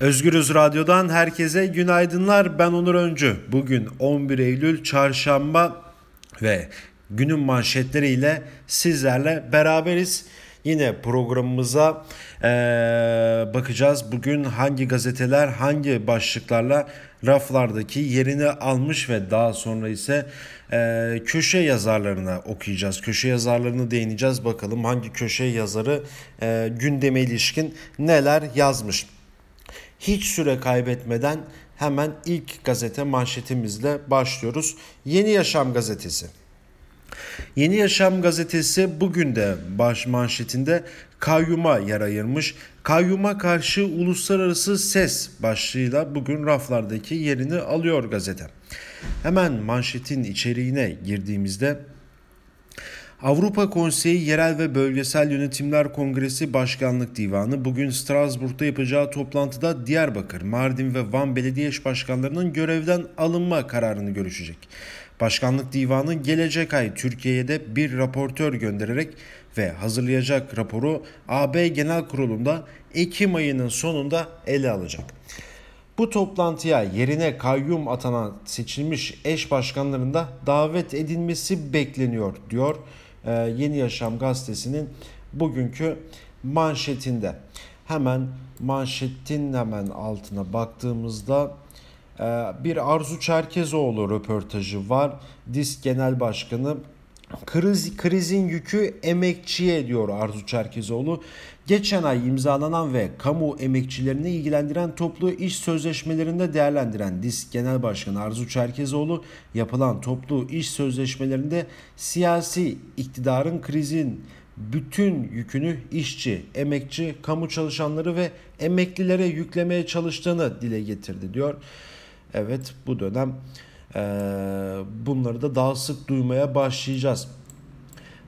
Özgürüz Radyo'dan herkese günaydınlar. Ben Onur Öncü. Bugün 11 Eylül Çarşamba ve günün manşetleriyle sizlerle beraberiz. Yine programımıza ee, bakacağız. Bugün hangi gazeteler hangi başlıklarla raflardaki yerini almış ve daha sonra ise e, köşe yazarlarına okuyacağız. Köşe yazarlarını değineceğiz. Bakalım hangi köşe yazarı e, gündeme ilişkin neler yazmış. Hiç süre kaybetmeden hemen ilk gazete manşetimizle başlıyoruz. Yeni Yaşam gazetesi. Yeni Yaşam gazetesi bugün de baş manşetinde kayyuma yer ayırmış. Kayyuma karşı uluslararası ses başlığıyla bugün raflardaki yerini alıyor gazete. Hemen manşetin içeriğine girdiğimizde Avrupa Konseyi Yerel ve Bölgesel Yönetimler Kongresi Başkanlık Divanı bugün Strasbourg'da yapacağı toplantıda Diyarbakır, Mardin ve Van belediye başkanlarının görevden alınma kararını görüşecek. Başkanlık Divanı gelecek ay Türkiye'ye de bir raportör göndererek ve hazırlayacak raporu AB Genel Kurulu'nda Ekim ayının sonunda ele alacak. Bu toplantıya yerine kayyum atanan seçilmiş eş başkanların da davet edilmesi bekleniyor diyor e, Yeni Yaşam gazetesinin bugünkü manşetinde. Hemen manşetin hemen altına baktığımızda e, bir Arzu Çerkezoğlu röportajı var. DİSK Genel Başkanı Kriz, krizin yükü emekçiye diyor Arzu Çerkezoğlu. Geçen ay imzalanan ve kamu emekçilerini ilgilendiren toplu iş sözleşmelerinde değerlendiren DİSK Genel Başkanı Arzu Çerkezoğlu yapılan toplu iş sözleşmelerinde siyasi iktidarın krizin bütün yükünü işçi, emekçi, kamu çalışanları ve emeklilere yüklemeye çalıştığını dile getirdi diyor. Evet bu dönem e, bunları da daha sık duymaya başlayacağız.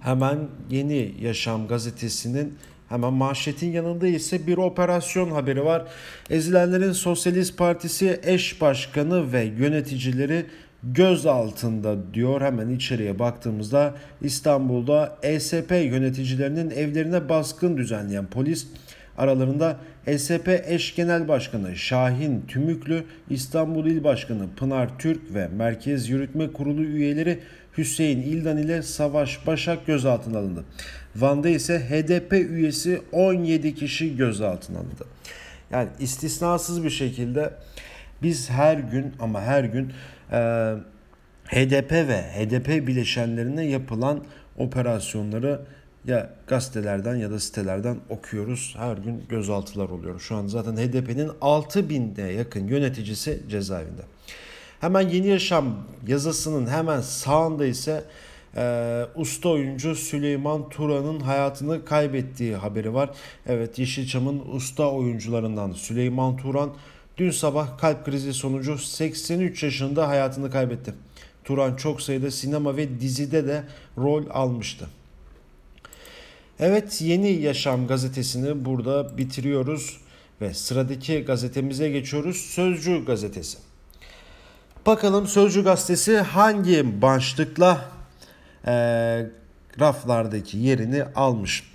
Hemen Yeni Yaşam gazetesinin hemen manşetin yanında ise bir operasyon haberi var. Ezilenlerin Sosyalist Partisi eş başkanı ve yöneticileri göz altında diyor. Hemen içeriye baktığımızda İstanbul'da ESP yöneticilerinin evlerine baskın düzenleyen polis Aralarında SP eş genel başkanı Şahin Tümüklü, İstanbul İl Başkanı Pınar Türk ve Merkez Yürütme Kurulu üyeleri Hüseyin İldan ile Savaş Başak gözaltına alındı. Van'da ise HDP üyesi 17 kişi gözaltına alındı. Yani istisnasız bir şekilde biz her gün ama her gün e, HDP ve HDP bileşenlerine yapılan operasyonları ya gazetelerden ya da sitelerden okuyoruz. Her gün gözaltılar oluyor. Şu an zaten HDP'nin 6000'e yakın yöneticisi cezaevinde. Hemen Yeni Yaşam yazısının hemen sağında ise e, usta oyuncu Süleyman Turan'ın hayatını kaybettiği haberi var. Evet Yeşilçam'ın usta oyuncularından Süleyman Turan dün sabah kalp krizi sonucu 83 yaşında hayatını kaybetti. Turan çok sayıda sinema ve dizide de rol almıştı. Evet Yeni Yaşam gazetesini burada bitiriyoruz ve sıradaki gazetemize geçiyoruz. Sözcü gazetesi. Bakalım Sözcü gazetesi hangi başlıkla e, raflardaki yerini almış.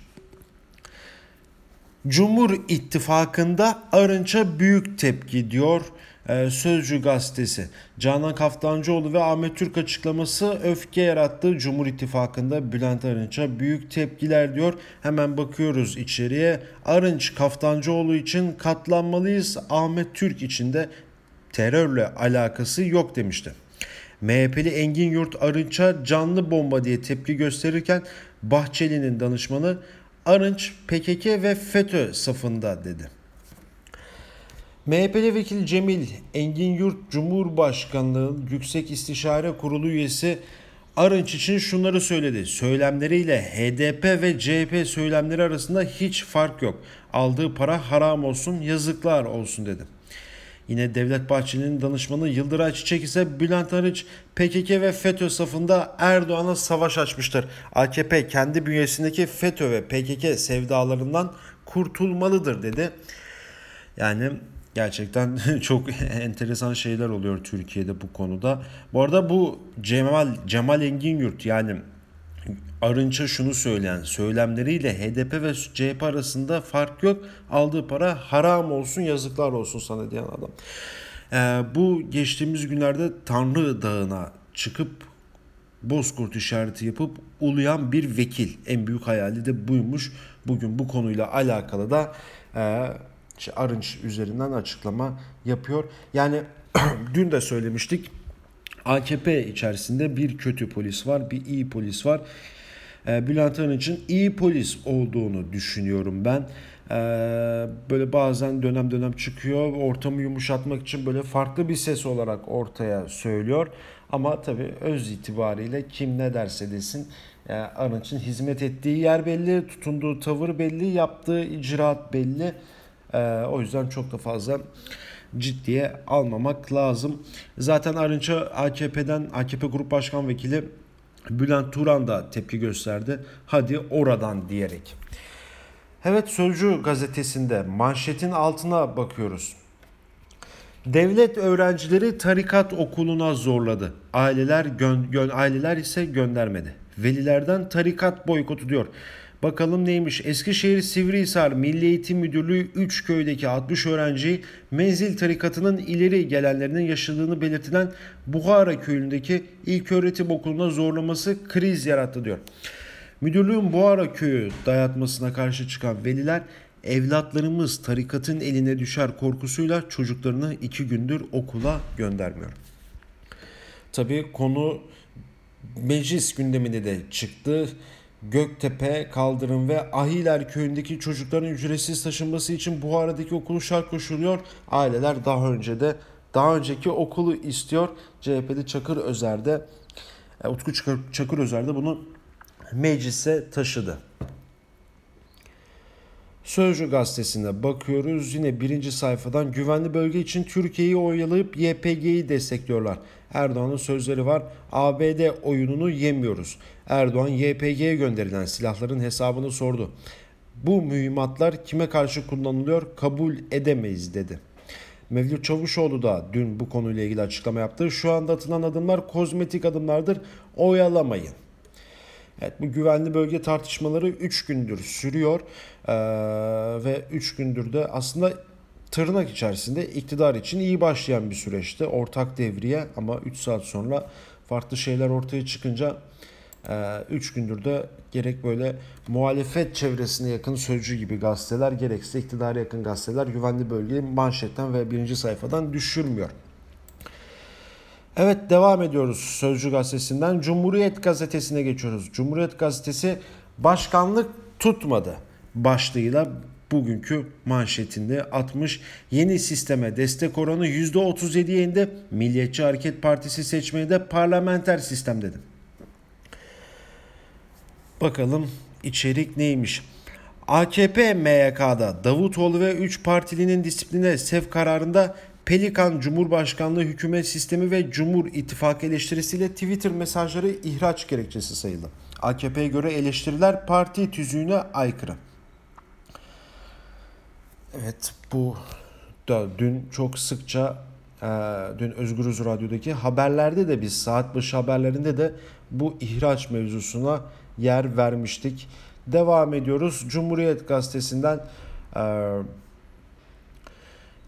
Cumhur İttifakı'nda Arınç'a büyük tepki diyor ee, Sözcü gazetesi. Canan Kaftancıoğlu ve Ahmet Türk açıklaması öfke yarattı. Cumhur İttifakı'nda Bülent Arınç'a büyük tepkiler diyor. Hemen bakıyoruz içeriye. Arınç Kaftancıoğlu için katlanmalıyız. Ahmet Türk için de terörle alakası yok demişti. MHP'li Engin Yurt Arınç'a canlı bomba diye tepki gösterirken Bahçeli'nin danışmanı Arınç PKK ve FETÖ safında dedi. MHP'li vekil Cemil Engin Yurt Cumhurbaşkanlığı Yüksek İstişare Kurulu üyesi Arınç için şunları söyledi. Söylemleriyle HDP ve CHP söylemleri arasında hiç fark yok. Aldığı para haram olsun, yazıklar olsun dedi. Yine Devlet Bahçeli'nin danışmanı Yıldıray Çiçek ise Bülent Arınç PKK ve FETÖ safında Erdoğan'a savaş açmıştır. AKP kendi bünyesindeki FETÖ ve PKK sevdalarından kurtulmalıdır dedi. Yani Gerçekten çok enteresan şeyler oluyor Türkiye'de bu konuda. Bu arada bu Cemal Cemal Engin Yurt yani Arınç'a şunu söyleyen söylemleriyle HDP ve CHP arasında fark yok. Aldığı para haram olsun yazıklar olsun sana diyen adam. Ee, bu geçtiğimiz günlerde Tanrı Dağı'na çıkıp Bozkurt işareti yapıp uluyan bir vekil. En büyük hayali de buymuş. Bugün bu konuyla alakalı da e, Arınç üzerinden açıklama yapıyor. Yani dün de söylemiştik. AKP içerisinde bir kötü polis var, bir iyi polis var. E, Bülent Arınç'ın iyi polis olduğunu düşünüyorum ben. E, böyle bazen dönem dönem çıkıyor, ortamı yumuşatmak için böyle farklı bir ses olarak ortaya söylüyor. Ama tabii öz itibariyle kim ne derse desin e, Arınç'ın hizmet ettiği yer belli, tutunduğu tavır belli, yaptığı icraat belli. E, o yüzden çok da fazla ciddiye almamak lazım. Zaten Arınç'a AKP'den AKP Grup Başkan Vekili Bülent Turan da tepki gösterdi. Hadi oradan diyerek. Evet Sözcü gazetesinde manşetin altına bakıyoruz. Devlet öğrencileri tarikat okuluna zorladı. Aileler gön, gön, aileler ise göndermedi. Velilerden tarikat boykotu diyor. Bakalım neymiş? Eskişehir Sivrihisar Milli Eğitim Müdürlüğü 3 köydeki 60 öğrenciyi menzil tarikatının ileri gelenlerinin yaşadığını belirtilen Buhara köyündeki ilköğretim okuluna zorlaması kriz yarattı diyor. Müdürlüğün Buhara köyü dayatmasına karşı çıkan veliler evlatlarımız tarikatın eline düşer korkusuyla çocuklarını iki gündür okula göndermiyor. Tabii konu meclis gündeminde de çıktı. Göktepe, Kaldırım ve Ahiler köyündeki çocukların ücretsiz taşınması için Buhara'daki okulu şart koşuluyor. Aileler daha önce de daha önceki okulu istiyor. CHP'li Çakır Özer'de e, Utku Çakır, Çakır Özer'de bunu meclise taşıdı. Sözcü gazetesine bakıyoruz. Yine birinci sayfadan güvenli bölge için Türkiye'yi oyalayıp YPG'yi destekliyorlar. Erdoğan'ın sözleri var. ABD oyununu yemiyoruz. Erdoğan YPG'ye gönderilen silahların hesabını sordu. Bu mühimmatlar kime karşı kullanılıyor kabul edemeyiz dedi. Mevlüt Çavuşoğlu da dün bu konuyla ilgili açıklama yaptı. Şu anda atılan adımlar kozmetik adımlardır. Oyalamayın. Evet bu güvenli bölge tartışmaları 3 gündür sürüyor ee, ve 3 gündür de aslında tırnak içerisinde iktidar için iyi başlayan bir süreçti. Ortak devriye ama 3 saat sonra farklı şeyler ortaya çıkınca 3 gündür de gerek böyle muhalefet çevresine yakın sözcü gibi gazeteler gerekse iktidara yakın gazeteler güvenli bölgeyi manşetten ve birinci sayfadan düşürmüyor. Evet devam ediyoruz Sözcü gazetesinden Cumhuriyet gazetesine geçiyoruz. Cumhuriyet gazetesi başkanlık tutmadı başlığıyla bugünkü manşetinde atmış. Yeni sisteme destek oranı %37'ye indi. Milliyetçi Hareket Partisi seçmeni de parlamenter sistem dedi. Bakalım içerik neymiş? AKP MYK'da Davutoğlu ve 3 partilinin disipline sevk kararında Pelikan Cumhurbaşkanlığı hükümet sistemi ve Cumhur İttifakı eleştirisiyle Twitter mesajları ihraç gerekçesi sayıldı. AKP'ye göre eleştiriler parti tüzüğüne aykırı. Evet bu da dün çok sıkça e, dün Özgürüz Radyo'daki haberlerde de biz saat başı haberlerinde de bu ihraç mevzusuna yer vermiştik. Devam ediyoruz. Cumhuriyet Gazetesi'nden e,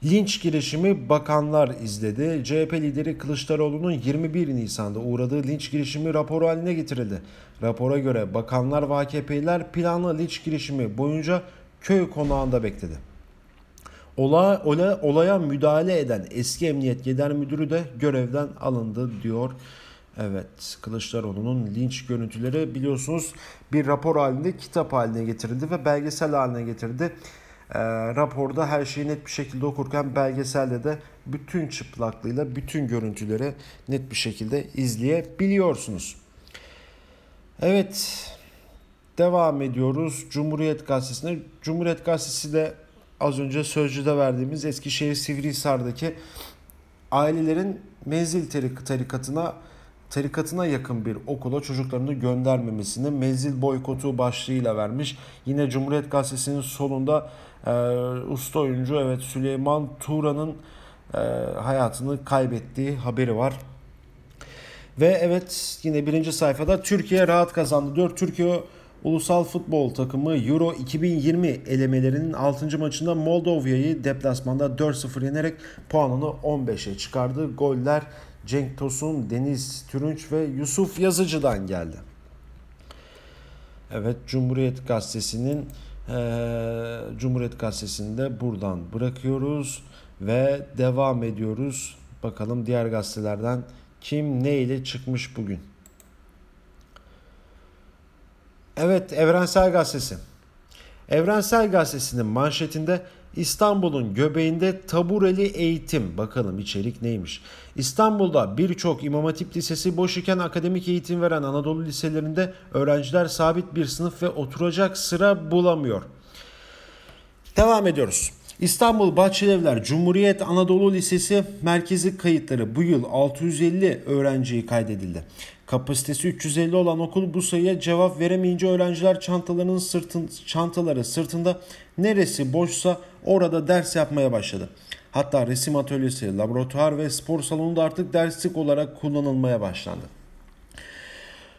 linç girişimi bakanlar izledi. CHP lideri Kılıçdaroğlu'nun 21 Nisan'da uğradığı linç girişimi rapor haline getirildi. Rapora göre bakanlar ve AKP'liler planlı linç girişimi boyunca köy konağında bekledi. Olay, olay, olaya müdahale eden eski Emniyet Genel Müdürü de görevden alındı diyor. Evet Kılıçdaroğlu'nun linç görüntüleri biliyorsunuz bir rapor halinde kitap haline getirildi ve belgesel haline getirdi. E, raporda her şeyi net bir şekilde okurken belgeselde de bütün çıplaklığıyla bütün görüntüleri net bir şekilde izleyebiliyorsunuz. Evet devam ediyoruz Cumhuriyet Gazetesi'ne. Cumhuriyet Gazetesi de az önce Sözcü'de verdiğimiz Eskişehir Sivrihisar'daki ailelerin menzil tarikatına tarikatına yakın bir okula çocuklarını göndermemesini menzil boykotu başlığıyla vermiş. Yine Cumhuriyet Gazetesi'nin sonunda e, usta oyuncu evet Süleyman Turan'ın e, hayatını kaybettiği haberi var. Ve evet yine birinci sayfada Türkiye rahat kazandı diyor. Türkiye Ulusal Futbol Takımı Euro 2020 elemelerinin 6. maçında Moldova'yı deplasmanda 4-0 yenerek puanını 15'e çıkardı. Goller Cenk Tosun, Deniz Türünç ve Yusuf Yazıcı'dan geldi. Evet Cumhuriyet Gazetesi'nin e, Cumhuriyet Gazetesi'nde buradan bırakıyoruz ve devam ediyoruz. Bakalım diğer gazetelerden kim ne ile çıkmış bugün. Evet Evrensel Gazetesi. Evrensel Gazetesi'nin manşetinde İstanbul'un göbeğinde tabureli eğitim. Bakalım içerik neymiş? İstanbul'da birçok İmam Hatip Lisesi boş iken akademik eğitim veren Anadolu liselerinde öğrenciler sabit bir sınıf ve oturacak sıra bulamıyor. Devam ediyoruz. İstanbul Bahçelievler Cumhuriyet Anadolu Lisesi merkezi kayıtları bu yıl 650 öğrenciyi kaydedildi. Kapasitesi 350 olan okul bu sayıya cevap veremeyince öğrenciler çantalarının sırtın, çantaları sırtında neresi boşsa orada ders yapmaya başladı. Hatta resim atölyesi, laboratuvar ve spor salonu da artık derslik olarak kullanılmaya başlandı.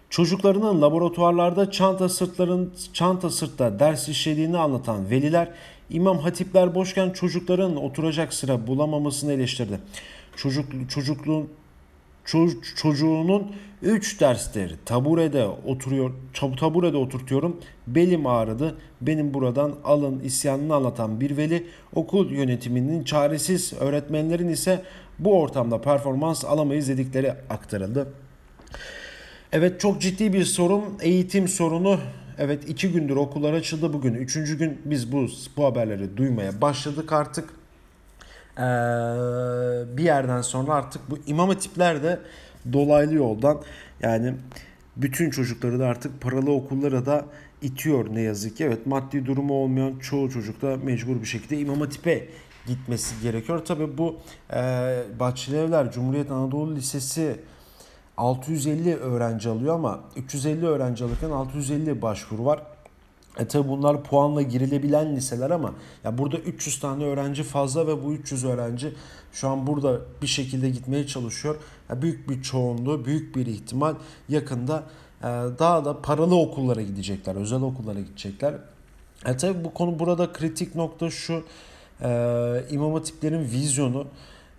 Çocuklarının laboratuvarlarda çanta sırtların çanta sırtta ders işlediğini anlatan veliler İmam hatipler boşken çocukların oturacak sıra bulamamasını eleştirdi. Çocuk çocukluğun çocuğunun 3 dersleri taburede oturuyor taburede oturtuyorum belim ağrıdı benim buradan alın isyanını anlatan bir veli okul yönetiminin çaresiz öğretmenlerin ise bu ortamda performans alamayız dedikleri aktarıldı. Evet çok ciddi bir sorun eğitim sorunu Evet iki gündür okullar açıldı bugün. Üçüncü gün biz bu, bu haberleri duymaya başladık artık. Ee, bir yerden sonra artık bu imam hatipler de dolaylı yoldan yani bütün çocukları da artık paralı okullara da itiyor ne yazık ki. Evet maddi durumu olmayan çoğu çocuk da mecbur bir şekilde imam hatipe gitmesi gerekiyor. Tabi bu e, Bahçelievler Cumhuriyet Anadolu Lisesi 650 öğrenci alıyor ama 350 öğrenci alırken 650 başvuru var. E tabi bunlar puanla girilebilen liseler ama ya burada 300 tane öğrenci fazla ve bu 300 öğrenci şu an burada bir şekilde gitmeye çalışıyor. Ya büyük bir çoğunluğu, büyük bir ihtimal yakında e, daha da paralı okullara gidecekler, özel okullara gidecekler. E tabi bu konu burada kritik nokta şu e, imam hatiplerin vizyonu.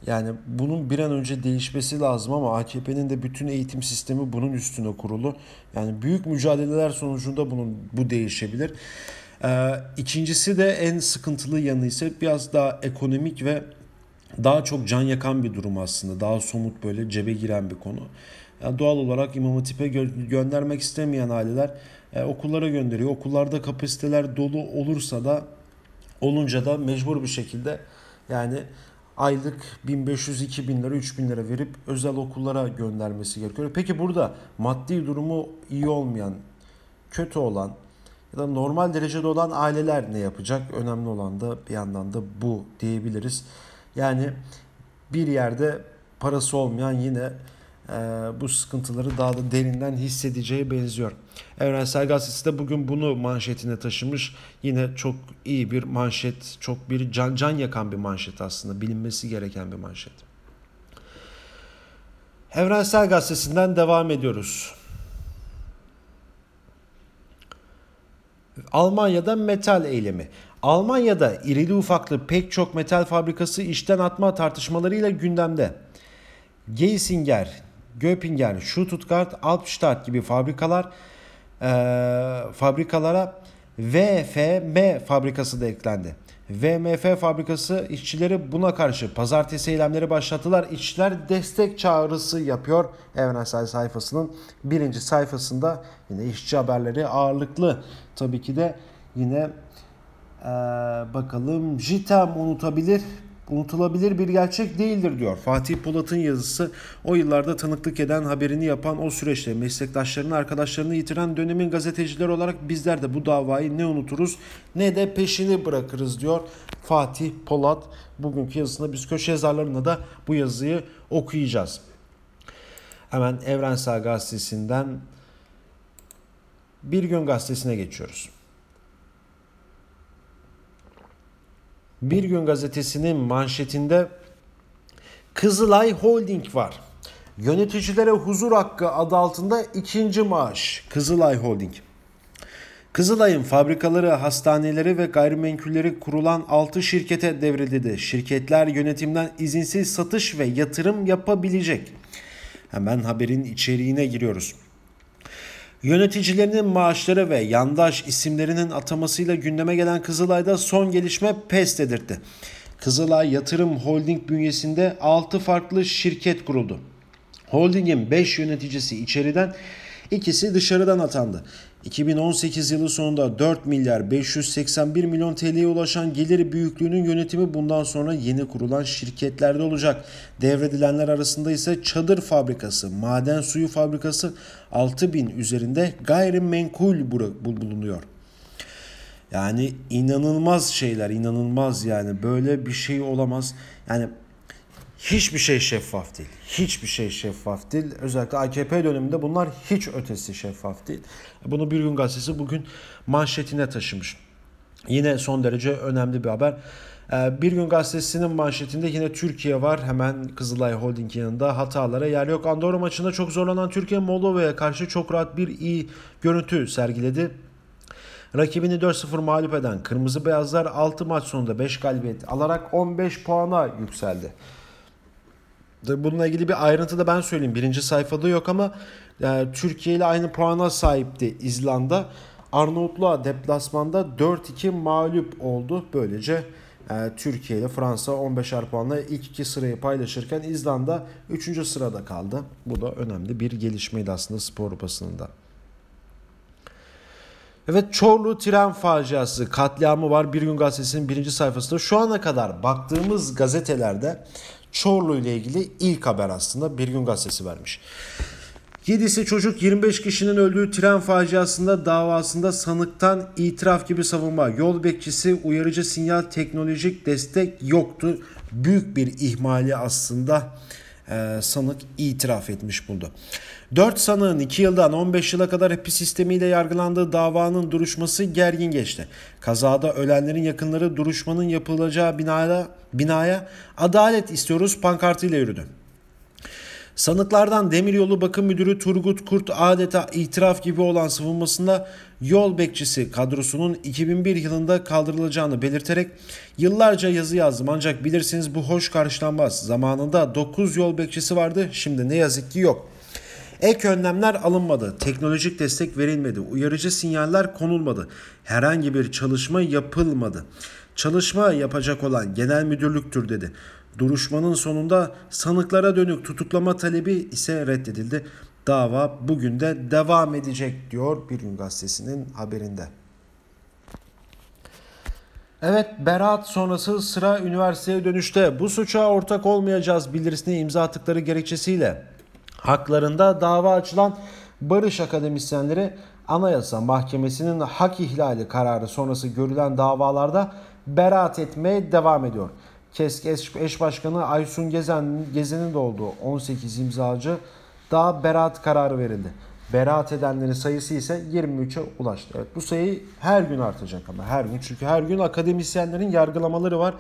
Yani bunun bir an önce değişmesi lazım ama AKP'nin de bütün eğitim sistemi bunun üstüne kurulu. Yani büyük mücadeleler sonucunda bunun bu değişebilir. Ee, ikincisi de en sıkıntılı yanı ise biraz daha ekonomik ve daha çok can yakan bir durum aslında. Daha somut böyle cebe giren bir konu. Yani doğal olarak İmam Hatip'e gö- göndermek istemeyen aileler e, okullara gönderiyor. Okullarda kapasiteler dolu olursa da olunca da mecbur bir şekilde yani aylık 1500-2000 lira 3000 lira verip özel okullara göndermesi gerekiyor. Peki burada maddi durumu iyi olmayan, kötü olan ya da normal derecede olan aileler ne yapacak? Önemli olan da bir yandan da bu diyebiliriz. Yani bir yerde parası olmayan yine bu sıkıntıları daha da derinden hissedeceği benziyor. Evrensel Gazetesi de bugün bunu manşetine taşımış. Yine çok iyi bir manşet, çok bir can can yakan bir manşet aslında. Bilinmesi gereken bir manşet. Evrensel Gazetesi'nden devam ediyoruz. Almanya'da metal eylemi. Almanya'da irili ufaklı pek çok metal fabrikası işten atma tartışmalarıyla gündemde. Geisinger, Göpinger, Stuttgart, Albstadt gibi fabrikalar e, fabrikalara VFM fabrikası da eklendi. VMF fabrikası işçileri buna karşı pazartesi eylemleri başlattılar. İşçiler destek çağrısı yapıyor. Evrensel sayfasının birinci sayfasında yine işçi haberleri ağırlıklı. Tabii ki de yine ee, bakalım JITEM unutabilir unutulabilir bir gerçek değildir diyor. Fatih Polat'ın yazısı o yıllarda tanıklık eden haberini yapan o süreçte meslektaşlarını arkadaşlarını yitiren dönemin gazetecileri olarak bizler de bu davayı ne unuturuz ne de peşini bırakırız diyor Fatih Polat. Bugünkü yazısında biz köşe yazarlarına da bu yazıyı okuyacağız. Hemen Evrensel Gazetesi'nden Bir Gün Gazetesi'ne geçiyoruz. Bir Gün Gazetesi'nin manşetinde Kızılay Holding var. Yöneticilere huzur hakkı adı altında ikinci maaş Kızılay Holding. Kızılay'ın fabrikaları, hastaneleri ve gayrimenkulleri kurulan 6 şirkete devredildi. Şirketler yönetimden izinsiz satış ve yatırım yapabilecek. Hemen haberin içeriğine giriyoruz. Yöneticilerinin maaşları ve yandaş isimlerinin atamasıyla gündeme gelen Kızılay'da son gelişme pes dedirtti. Kızılay Yatırım Holding bünyesinde 6 farklı şirket kuruldu. Holding'in 5 yöneticisi içeriden, ikisi dışarıdan atandı. 2018 yılı sonunda 4 milyar 581 milyon TL'ye ulaşan gelir büyüklüğünün yönetimi bundan sonra yeni kurulan şirketlerde olacak. Devredilenler arasında ise çadır fabrikası, maden suyu fabrikası 6000 üzerinde gayrimenkul bulunuyor. Yani inanılmaz şeyler, inanılmaz yani böyle bir şey olamaz. Yani hiçbir şey şeffaf değil. Hiçbir şey şeffaf değil. Özellikle AKP döneminde bunlar hiç ötesi şeffaf değil. Bunu Bir Gün Gazetesi bugün manşetine taşımış. Yine son derece önemli bir haber. Ee, bir Gün Gazetesi'nin manşetinde yine Türkiye var. Hemen Kızılay Holding yanında hatalara yer yok. Andorra maçında çok zorlanan Türkiye Moldova'ya karşı çok rahat bir iyi görüntü sergiledi. Rakibini 4-0 mağlup eden Kırmızı Beyazlar 6 maç sonunda 5 galibiyet alarak 15 puana yükseldi. Bununla ilgili bir ayrıntı da ben söyleyeyim. Birinci sayfada yok ama yani e, Türkiye ile aynı puana sahipti İzlanda. Arnavutluğa deplasmanda 4-2 mağlup oldu. Böylece e, Türkiye ile Fransa 15'er puanla ilk iki sırayı paylaşırken İzlanda 3. sırada kaldı. Bu da önemli bir gelişmeydi aslında spor basınında. Evet Çorlu tren faciası katliamı var Bir Gün Gazetesi'nin birinci sayfasında. Şu ana kadar baktığımız gazetelerde Çorlu ile ilgili ilk haber aslında Bir Gün Gazetesi vermiş. 7'si çocuk 25 kişinin öldüğü tren faciasında davasında sanıktan itiraf gibi savunma. Yol bekçisi uyarıcı sinyal teknolojik destek yoktu. Büyük bir ihmali aslında e, sanık itiraf etmiş buldu. 4 sanığın 2 yıldan 15 yıla kadar hapis sistemiyle yargılandığı davanın duruşması gergin geçti. Kazada ölenlerin yakınları duruşmanın yapılacağı binaya, binaya adalet istiyoruz pankartıyla yürüdü. Sanıklardan Demiryolu Bakım Müdürü Turgut Kurt adeta itiraf gibi olan savunmasında yol bekçisi kadrosunun 2001 yılında kaldırılacağını belirterek yıllarca yazı yazdım ancak bilirsiniz bu hoş karşılanmaz. Zamanında 9 yol bekçisi vardı şimdi ne yazık ki yok. Ek önlemler alınmadı, teknolojik destek verilmedi, uyarıcı sinyaller konulmadı, herhangi bir çalışma yapılmadı. Çalışma yapacak olan genel müdürlüktür dedi. Duruşmanın sonunda sanıklara dönük tutuklama talebi ise reddedildi. Dava bugün de devam edecek diyor Bir Gün Gazetesi'nin haberinde. Evet beraat sonrası sıra üniversiteye dönüşte bu suça ortak olmayacağız bildirisine imza attıkları gerekçesiyle haklarında dava açılan barış akademisyenleri Anayasa Mahkemesi'nin hak ihlali kararı sonrası görülen davalarda beraat etmeye devam ediyor. KESK eş başkanı Aysun Gezen, Gezen'in de olduğu 18 imzacı daha beraat kararı verildi. Beraat edenlerin sayısı ise 23'e ulaştı. Evet, bu sayı her gün artacak ama her gün. Çünkü her gün akademisyenlerin yargılamaları var.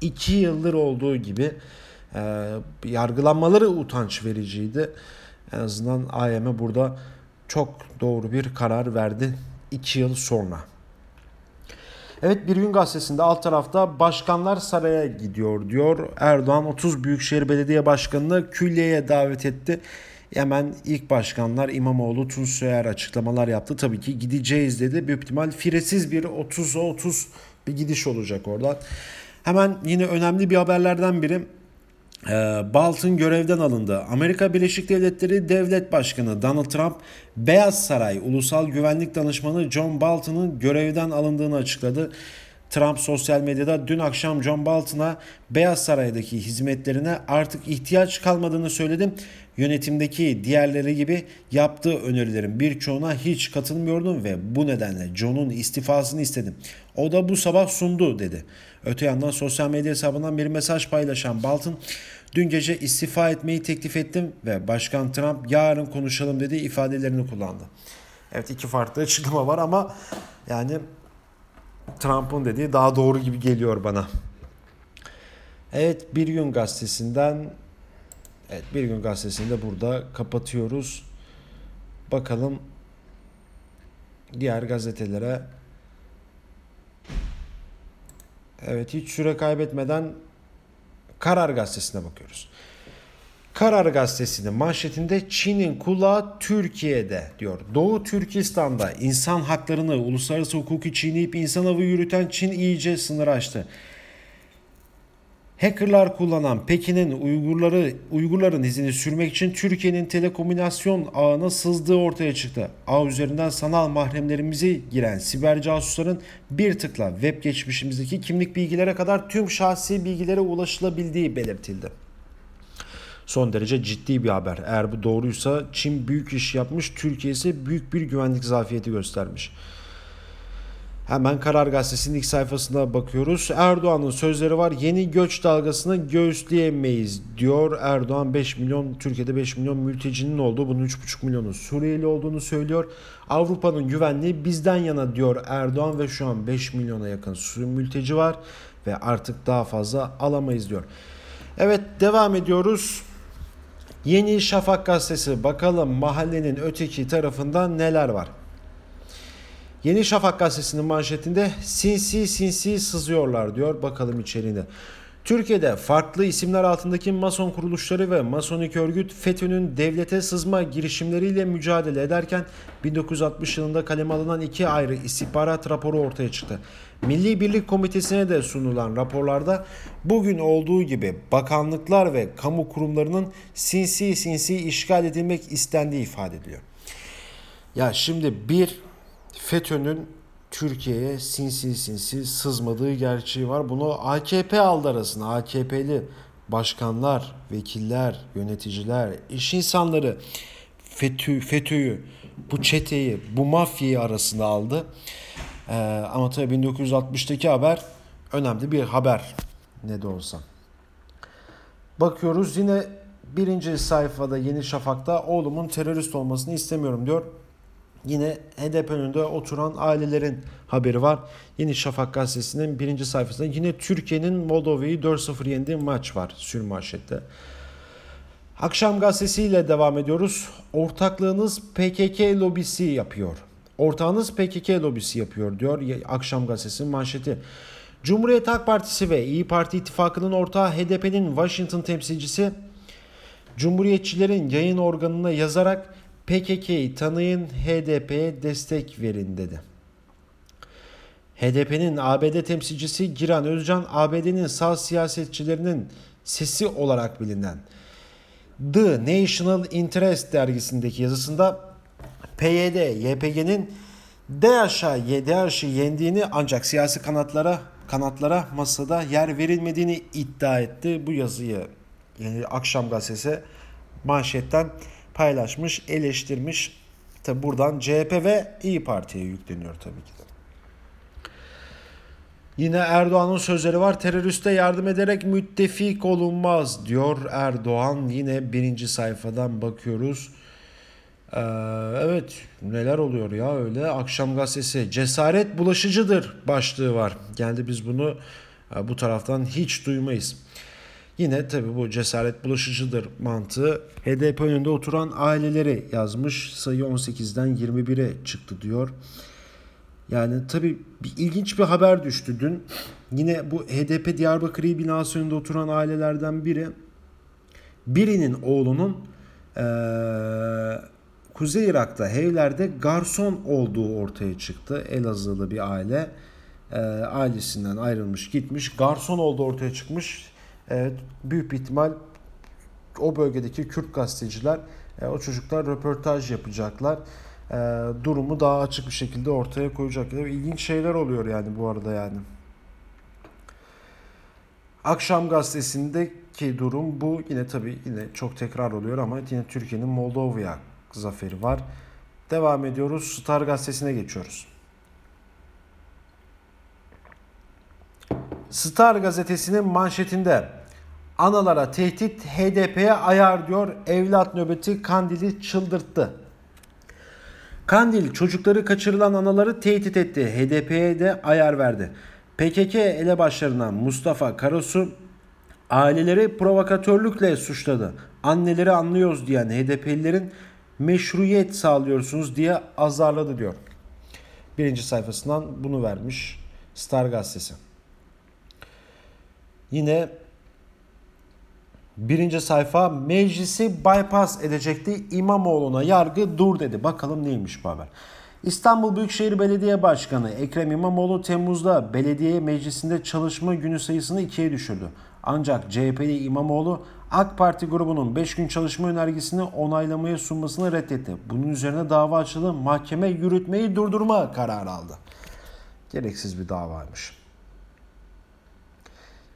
2 yıldır olduğu gibi e, yargılanmaları utanç vericiydi. En azından AYM burada çok doğru bir karar verdi 2 yıl sonra. Evet Bir Gün Gazetesi'nde alt tarafta başkanlar saraya gidiyor diyor. Erdoğan 30 Büyükşehir Belediye Başkanı'nı külliyeye davet etti. Hemen ilk başkanlar İmamoğlu, Tunçsoyer açıklamalar yaptı. Tabii ki gideceğiz dedi. Büyük ihtimal firesiz bir 30'a 30 bir gidiş olacak orada. Hemen yine önemli bir haberlerden biri. Ee, Bolton görevden alındı. Amerika Birleşik Devletleri Devlet Başkanı Donald Trump, Beyaz Saray Ulusal Güvenlik Danışmanı John Bolton'ın görevden alındığını açıkladı. Trump sosyal medyada dün akşam John Bolton'a Beyaz Saray'daki hizmetlerine artık ihtiyaç kalmadığını söyledi. Yönetimdeki diğerleri gibi yaptığı önerilerin birçoğuna hiç katılmıyordum ve bu nedenle John'un istifasını istedim. O da bu sabah sundu dedi. Öte yandan sosyal medya hesabından bir mesaj paylaşan Bolton Dün gece istifa etmeyi teklif ettim ve Başkan Trump yarın konuşalım dedi ifadelerini kullandı. Evet iki farklı açıklama var ama yani Trump'ın dediği daha doğru gibi geliyor bana. Evet Bir Gün Gazetesi'nden Evet Bir Gün Gazetesi'ni de burada kapatıyoruz. Bakalım diğer gazetelere. Evet hiç süre kaybetmeden Karar Gazetesi'ne bakıyoruz. Karar Gazetesi'nin manşetinde Çin'in kulağı Türkiye'de diyor. Doğu Türkistan'da insan haklarını uluslararası hukuku çiğneyip insan avı yürüten Çin iyice sınır açtı. Hackerlar kullanan Pekin'in Uygurları Uygurların izini sürmek için Türkiye'nin telekomünikasyon ağına sızdığı ortaya çıktı. Ağ üzerinden sanal mahremlerimizi giren siber casusların bir tıkla web geçmişimizdeki kimlik bilgilere kadar tüm şahsi bilgilere ulaşılabildiği belirtildi. Son derece ciddi bir haber. Eğer bu doğruysa Çin büyük iş yapmış, Türkiye ise büyük bir güvenlik zafiyeti göstermiş. Hemen Karar Gazetesi'nin ilk sayfasına bakıyoruz. Erdoğan'ın sözleri var. Yeni göç dalgasını göğüsleyemeyiz diyor. Erdoğan 5 milyon, Türkiye'de 5 milyon mültecinin olduğu, bunun 3,5 milyonu Suriyeli olduğunu söylüyor. Avrupa'nın güvenliği bizden yana diyor Erdoğan ve şu an 5 milyona yakın mülteci var ve artık daha fazla alamayız diyor. Evet devam ediyoruz. Yeni Şafak gazetesi bakalım mahallenin öteki tarafında neler var. Yeni Şafak gazetesinin manşetinde sinsi sinsi sızıyorlar diyor. Bakalım içeriğine. Türkiye'de farklı isimler altındaki mason kuruluşları ve masonik örgüt FETÖ'nün devlete sızma girişimleriyle mücadele ederken 1960 yılında kaleme alınan iki ayrı istihbarat raporu ortaya çıktı. Milli Birlik Komitesi'ne de sunulan raporlarda bugün olduğu gibi bakanlıklar ve kamu kurumlarının sinsi sinsi işgal edilmek istendiği ifade ediliyor. Ya şimdi bir FETÖ'nün Türkiye'ye sinsi sinsi sızmadığı gerçeği var. Bunu AKP aldı arasına. AKP'li başkanlar, vekiller, yöneticiler, iş insanları FETÖ, FETÖ'yü, bu çeteyi, bu mafyayı arasında aldı. Ee, ama tabii 1960'taki haber önemli bir haber ne de olsa. Bakıyoruz yine birinci sayfada Yeni Şafak'ta oğlumun terörist olmasını istemiyorum diyor. Yine HDP önünde oturan ailelerin haberi var. Yeni Şafak gazetesinin birinci sayfasında yine Türkiye'nin Moldova'yı 4-0 yendiği maç var sürmanşette. Akşam gazetesiyle devam ediyoruz. Ortaklığınız PKK lobisi yapıyor. Ortağınız PKK lobisi yapıyor diyor Akşam gazetesinin manşeti. Cumhuriyet Halk Partisi ve İyi Parti ittifakının ortağı HDP'nin Washington temsilcisi Cumhuriyetçilerin yayın organına yazarak PKK'yı tanıyın, HDP'ye destek verin dedi. HDP'nin ABD temsilcisi Giran Özcan, ABD'nin sağ siyasetçilerinin sesi olarak bilinen The National Interest dergisindeki yazısında PYD, YPG'nin DAEŞ'a DAEŞ'i yendiğini ancak siyasi kanatlara kanatlara masada yer verilmediğini iddia etti. Bu yazıyı yani Akşam Gazetesi manşetten paylaşmış, eleştirmiş. Tabi buradan CHP ve İyi Parti'ye yükleniyor tabii ki de. Yine Erdoğan'ın sözleri var. Teröriste yardım ederek müttefik olunmaz diyor Erdoğan. Yine birinci sayfadan bakıyoruz. Ee, evet neler oluyor ya öyle. Akşam gazetesi cesaret bulaşıcıdır başlığı var. Geldi biz bunu e, bu taraftan hiç duymayız. Yine tabi bu cesaret bulaşıcıdır mantığı. HDP önünde oturan aileleri yazmış. Sayı 18'den 21'e çıktı diyor. Yani tabi bir ilginç bir haber düştü dün. Yine bu HDP Diyarbakır binası önünde oturan ailelerden biri birinin oğlunun ee, Kuzey Irak'ta evlerde garson olduğu ortaya çıktı. Elazığlı bir aile e, ailesinden ayrılmış gitmiş. Garson olduğu ortaya çıkmış. Büyük bir ihtimal o bölgedeki Kürt gazeteciler e, o çocuklar röportaj yapacaklar. E, durumu daha açık bir şekilde ortaya koyacaklar. İlginç şeyler oluyor yani bu arada yani. Akşam gazetesindeki durum bu. Yine tabii yine çok tekrar oluyor ama yine Türkiye'nin Moldova zaferi var. Devam ediyoruz. Star gazetesine geçiyoruz. Star gazetesinin manşetinde analara tehdit HDP'ye ayar diyor evlat nöbeti Kandil'i çıldırttı. Kandil çocukları kaçırılan anaları tehdit etti. HDP'ye de ayar verdi. PKK elebaşlarına Mustafa Karasu Aileleri provokatörlükle suçladı. Anneleri anlıyoruz diyen HDP'lilerin meşruiyet sağlıyorsunuz diye azarladı diyor. Birinci sayfasından bunu vermiş Star Gazetesi. Yine birinci sayfa meclisi bypass edecekti. İmamoğlu'na yargı dur dedi. Bakalım neymiş bu haber. İstanbul Büyükşehir Belediye Başkanı Ekrem İmamoğlu Temmuz'da belediye meclisinde çalışma günü sayısını ikiye düşürdü. Ancak CHP'li İmamoğlu AK Parti grubunun 5 gün çalışma önergesini onaylamaya sunmasını reddetti. Bunun üzerine dava açıldı. Mahkeme yürütmeyi durdurma kararı aldı. Gereksiz bir davaymış.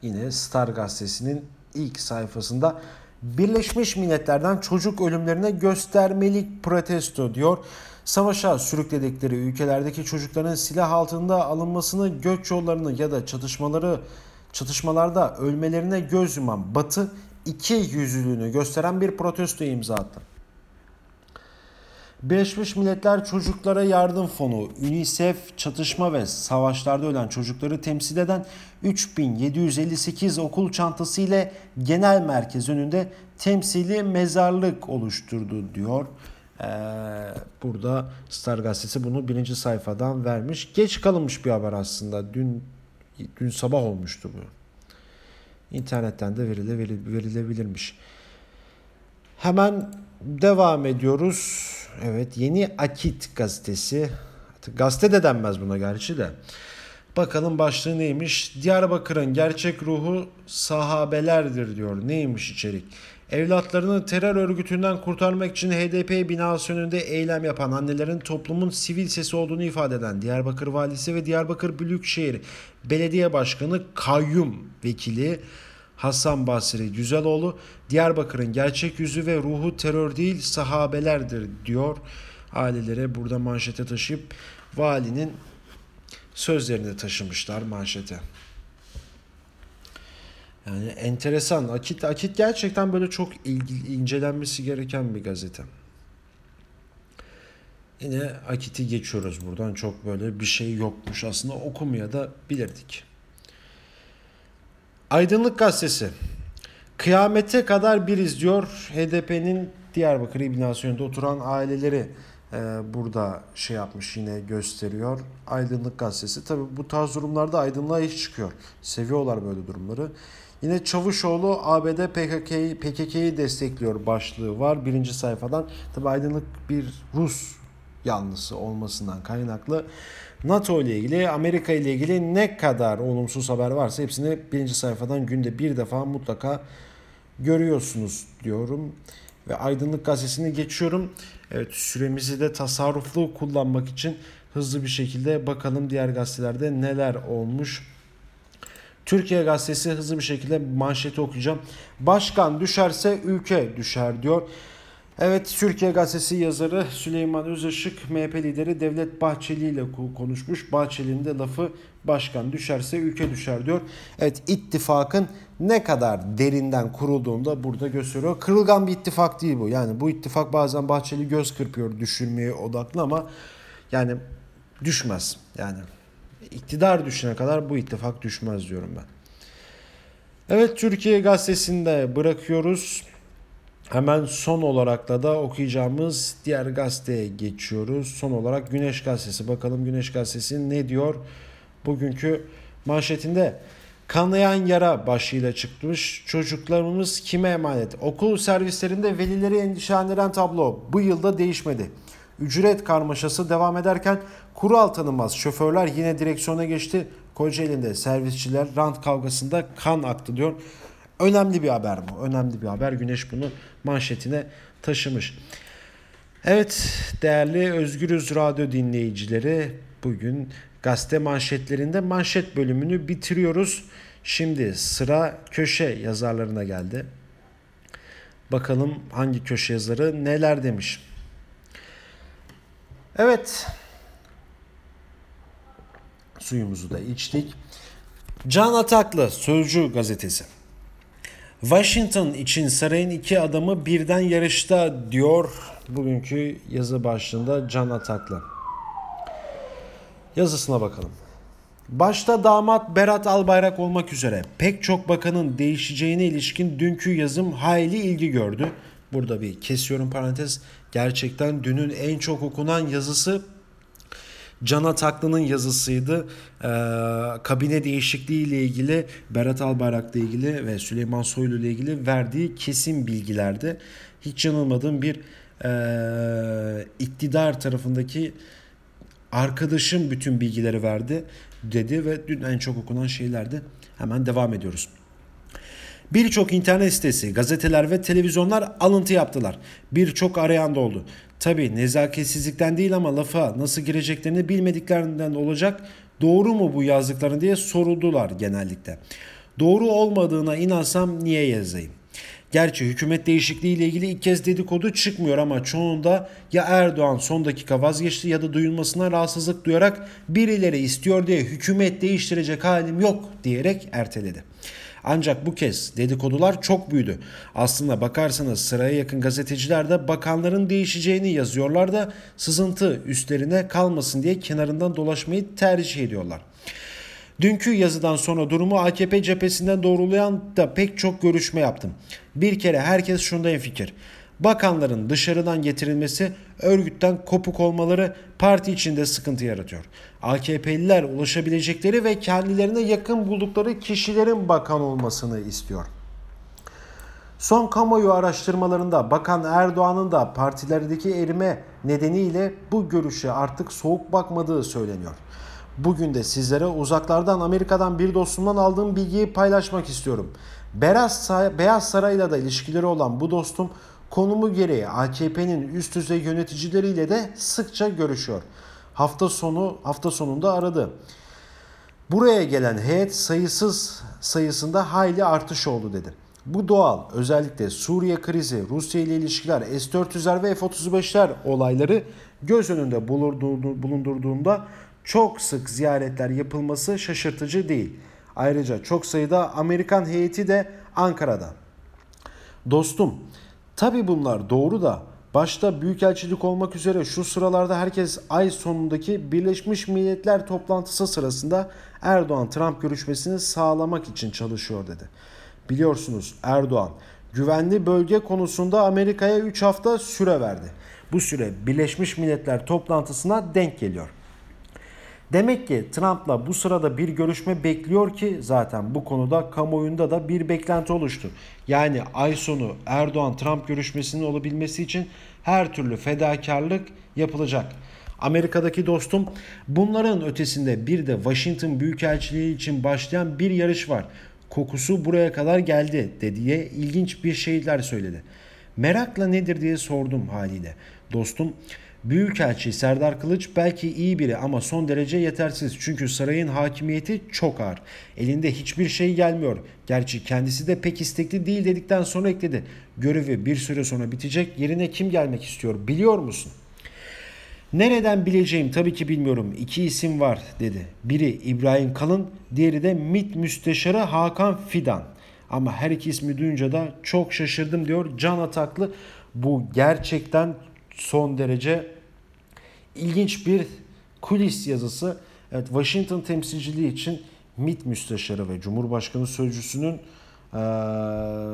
Yine Star gazetesinin ilk sayfasında Birleşmiş Milletler'den çocuk ölümlerine göstermelik protesto diyor. Savaşa sürükledikleri ülkelerdeki çocukların silah altında alınmasını, göç yollarını ya da çatışmaları çatışmalarda ölmelerine göz yuman Batı iki yüzlülüğünü gösteren bir protesto imza attı. Birleşmiş Milletler Çocuklara Yardım Fonu, UNICEF çatışma ve savaşlarda ölen çocukları temsil eden 3758 okul çantası ile genel merkez önünde temsili mezarlık oluşturdu diyor. Ee, burada Star Gazetesi bunu birinci sayfadan vermiş. Geç kalınmış bir haber aslında. Dün dün sabah olmuştu bu. İnternetten de verile, verilebilirmiş. Hemen devam ediyoruz. Evet yeni Akit gazetesi. Gazete de denmez buna gerçi de. Bakalım başlığı neymiş? Diyarbakır'ın gerçek ruhu sahabelerdir diyor. Neymiş içerik? Evlatlarını terör örgütünden kurtarmak için HDP binası önünde eylem yapan annelerin toplumun sivil sesi olduğunu ifade eden Diyarbakır Valisi ve Diyarbakır Büyükşehir Belediye Başkanı Kayyum Vekili Hasan Basri Güzeloğlu Diyarbakır'ın gerçek yüzü ve ruhu terör değil sahabelerdir diyor. Ailelere burada manşete taşıyıp valinin sözlerini taşımışlar manşete. Yani enteresan. Akit, Akit gerçekten böyle çok ilgi, incelenmesi gereken bir gazete. Yine Akit'i geçiyoruz buradan. Çok böyle bir şey yokmuş. Aslında okumaya da bilirdik. Aydınlık Gazetesi. Kıyamete kadar bir izliyor. HDP'nin Diyarbakır binası oturan aileleri e, burada şey yapmış yine gösteriyor. Aydınlık Gazetesi. Tabi bu tarz durumlarda aydınlığa iş çıkıyor. Seviyorlar böyle durumları. Yine Çavuşoğlu ABD PKK'yı PKK'yı destekliyor başlığı var birinci sayfadan. Tabi aydınlık bir Rus yanlısı olmasından kaynaklı NATO ile ilgili, Amerika ile ilgili ne kadar olumsuz haber varsa hepsini birinci sayfadan günde bir defa mutlaka görüyorsunuz diyorum. Ve Aydınlık Gazetesi'ni geçiyorum. Evet süremizi de tasarruflu kullanmak için hızlı bir şekilde bakalım diğer gazetelerde neler olmuş. Türkiye Gazetesi hızlı bir şekilde manşeti okuyacağım. Başkan düşerse ülke düşer diyor. Evet Türkiye Gazetesi yazarı Süleyman Özışık MHP lideri Devlet Bahçeli ile konuşmuş. Bahçeli'nin de lafı başkan düşerse ülke düşer diyor. Evet ittifakın ne kadar derinden kurulduğunu da burada gösteriyor. Kırılgan bir ittifak değil bu. Yani bu ittifak bazen Bahçeli göz kırpıyor düşünmeye odaklı ama yani düşmez. Yani iktidar düşene kadar bu ittifak düşmez diyorum ben. Evet Türkiye Gazetesi'nde bırakıyoruz. Hemen son olarak da da okuyacağımız diğer gazeteye geçiyoruz. Son olarak Güneş Gazetesi. Bakalım Güneş Gazetesi ne diyor? Bugünkü manşetinde kanayan yara başlığıyla çıkmış. Çocuklarımız kime emanet? Okul servislerinde velileri endişelendiren tablo bu yılda değişmedi. Ücret karmaşası devam ederken kural tanımaz şoförler yine direksiyona geçti. Kocaeli'nde servisçiler rant kavgasında kan aktı diyor. Önemli bir haber bu. Önemli bir haber. Güneş bunu manşetine taşımış. Evet değerli Özgürüz Radyo dinleyicileri bugün gazete manşetlerinde manşet bölümünü bitiriyoruz. Şimdi sıra köşe yazarlarına geldi. Bakalım hangi köşe yazarı neler demiş. Evet. Suyumuzu da içtik. Can Ataklı Sözcü gazetesi. Washington için sarayın iki adamı birden yarışta diyor bugünkü yazı başlığında Can Ataklı. Yazısına bakalım. Başta damat Berat Albayrak olmak üzere pek çok bakanın değişeceğine ilişkin dünkü yazım hayli ilgi gördü. Burada bir kesiyorum parantez. Gerçekten dünün en çok okunan yazısı Can Ataklı'nın yazısıydı. Ee, kabine değişikliği ile ilgili Berat Albayrak'la ilgili ve Süleyman Soylu ile ilgili verdiği kesin bilgilerdi. Hiç yanılmadığım bir e, iktidar tarafındaki arkadaşım bütün bilgileri verdi dedi ve dün en çok okunan şeylerdi. Hemen devam ediyoruz. Birçok internet sitesi, gazeteler ve televizyonlar alıntı yaptılar. Birçok arayan da oldu. Tabi nezaketsizlikten değil ama lafa nasıl gireceklerini bilmediklerinden olacak. Doğru mu bu yazdıklarını diye soruldular genellikle. Doğru olmadığına inansam niye yazayım? Gerçi hükümet değişikliği ile ilgili ilk kez dedikodu çıkmıyor ama çoğunda ya Erdoğan son dakika vazgeçti ya da duyulmasına rahatsızlık duyarak birileri istiyor diye hükümet değiştirecek halim yok diyerek erteledi. Ancak bu kez dedikodular çok büyüdü. Aslında bakarsanız sıraya yakın gazeteciler de bakanların değişeceğini yazıyorlar da sızıntı üstlerine kalmasın diye kenarından dolaşmayı tercih ediyorlar. Dünkü yazıdan sonra durumu AKP cephesinden doğrulayan da pek çok görüşme yaptım. Bir kere herkes şunda fikir. Bakanların dışarıdan getirilmesi, örgütten kopuk olmaları parti içinde sıkıntı yaratıyor. AKP'liler ulaşabilecekleri ve kendilerine yakın buldukları kişilerin bakan olmasını istiyor. Son kamuoyu araştırmalarında Bakan Erdoğan'ın da partilerdeki erime nedeniyle bu görüşe artık soğuk bakmadığı söyleniyor. Bugün de sizlere uzaklardan Amerika'dan bir dostumdan aldığım bilgiyi paylaşmak istiyorum. Beyaz, Beyaz Saray'la da ilişkileri olan bu dostum konumu gereği AKP'nin üst düzey yöneticileriyle de sıkça görüşüyor. Hafta sonu hafta sonunda aradı. Buraya gelen heyet sayısız sayısında hayli artış oldu dedi. Bu doğal. Özellikle Suriye krizi, Rusya ile ilişkiler, S-400'ler ve F-35'ler olayları göz önünde bulundurduğunda çok sık ziyaretler yapılması şaşırtıcı değil. Ayrıca çok sayıda Amerikan heyeti de Ankara'da. Dostum, tabi bunlar doğru da başta büyükelçilik olmak üzere şu sıralarda herkes ay sonundaki Birleşmiş Milletler toplantısı sırasında Erdoğan-Trump görüşmesini sağlamak için çalışıyor dedi. Biliyorsunuz Erdoğan güvenli bölge konusunda Amerika'ya 3 hafta süre verdi. Bu süre Birleşmiş Milletler toplantısına denk geliyor. Demek ki Trump'la bu sırada bir görüşme bekliyor ki zaten bu konuda kamuoyunda da bir beklenti oluştu. Yani ay sonu Erdoğan-Trump görüşmesinin olabilmesi için her türlü fedakarlık yapılacak. Amerika'daki dostum bunların ötesinde bir de Washington Büyükelçiliği için başlayan bir yarış var. Kokusu buraya kadar geldi dediye ilginç bir şeyler söyledi. Merakla nedir diye sordum haliyle. Dostum Büyükelçi Serdar Kılıç belki iyi biri ama son derece yetersiz. Çünkü sarayın hakimiyeti çok ağır. Elinde hiçbir şey gelmiyor. Gerçi kendisi de pek istekli değil dedikten sonra ekledi. Görevi bir süre sonra bitecek. Yerine kim gelmek istiyor biliyor musun? Nereden bileceğim tabii ki bilmiyorum. İki isim var dedi. Biri İbrahim Kalın, diğeri de MİT Müsteşarı Hakan Fidan. Ama her iki ismi duyunca da çok şaşırdım diyor Can Ataklı. Bu gerçekten son derece ilginç bir kulis yazısı. Evet Washington temsilciliği için MİT müsteşarı ve Cumhurbaşkanı sözcüsünün e,